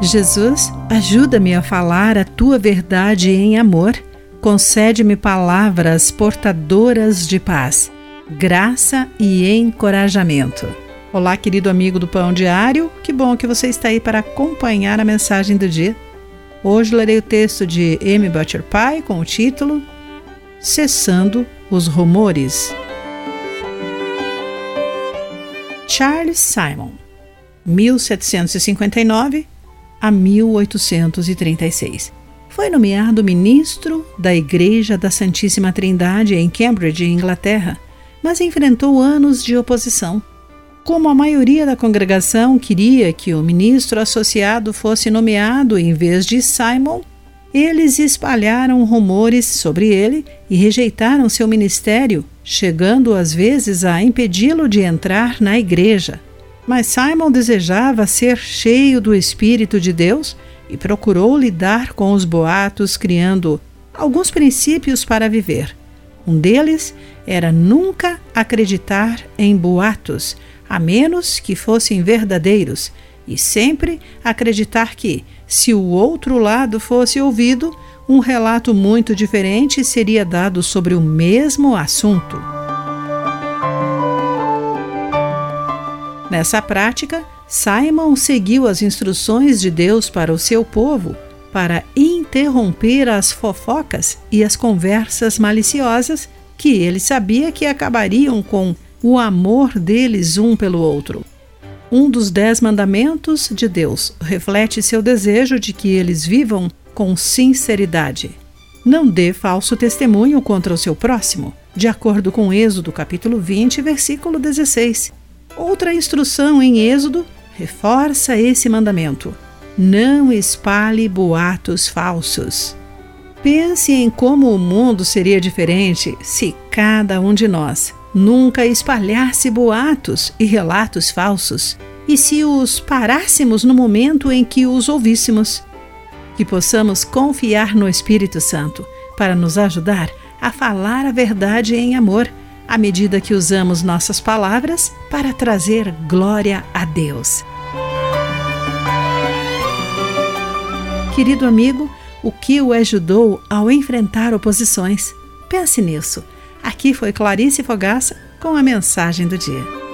Jesus, ajuda-me a falar a tua verdade em amor. Concede-me palavras portadoras de paz, graça e encorajamento. Olá, querido amigo do Pão Diário, que bom que você está aí para acompanhar a mensagem do dia. Hoje lerei o texto de M. Butcher Pye com o título Cessando os Rumores. Charles Simon, 1759 a 1836. Foi nomeado ministro da Igreja da Santíssima Trindade em Cambridge, Inglaterra, mas enfrentou anos de oposição. Como a maioria da congregação queria que o ministro associado fosse nomeado em vez de Simon, eles espalharam rumores sobre ele e rejeitaram seu ministério, chegando às vezes a impedi-lo de entrar na igreja. Mas Simon desejava ser cheio do Espírito de Deus e procurou lidar com os boatos, criando alguns princípios para viver. Um deles era nunca acreditar em boatos, a menos que fossem verdadeiros, e sempre acreditar que, se o outro lado fosse ouvido, um relato muito diferente seria dado sobre o mesmo assunto. Nessa prática, Simon seguiu as instruções de Deus para o seu povo para interromper as fofocas e as conversas maliciosas que ele sabia que acabariam com o amor deles um pelo outro. Um dos dez mandamentos de Deus reflete seu desejo de que eles vivam com sinceridade. Não dê falso testemunho contra o seu próximo, de acordo com Êxodo capítulo 20, versículo 16. Outra instrução em Êxodo reforça esse mandamento: não espalhe boatos falsos. Pense em como o mundo seria diferente se cada um de nós nunca espalhasse boatos e relatos falsos e se os parássemos no momento em que os ouvíssemos. Que possamos confiar no Espírito Santo para nos ajudar a falar a verdade em amor à medida que usamos nossas palavras para trazer glória a Deus. Querido amigo, o que o ajudou ao enfrentar oposições? Pense nisso. Aqui foi Clarice Fogaça com a mensagem do dia.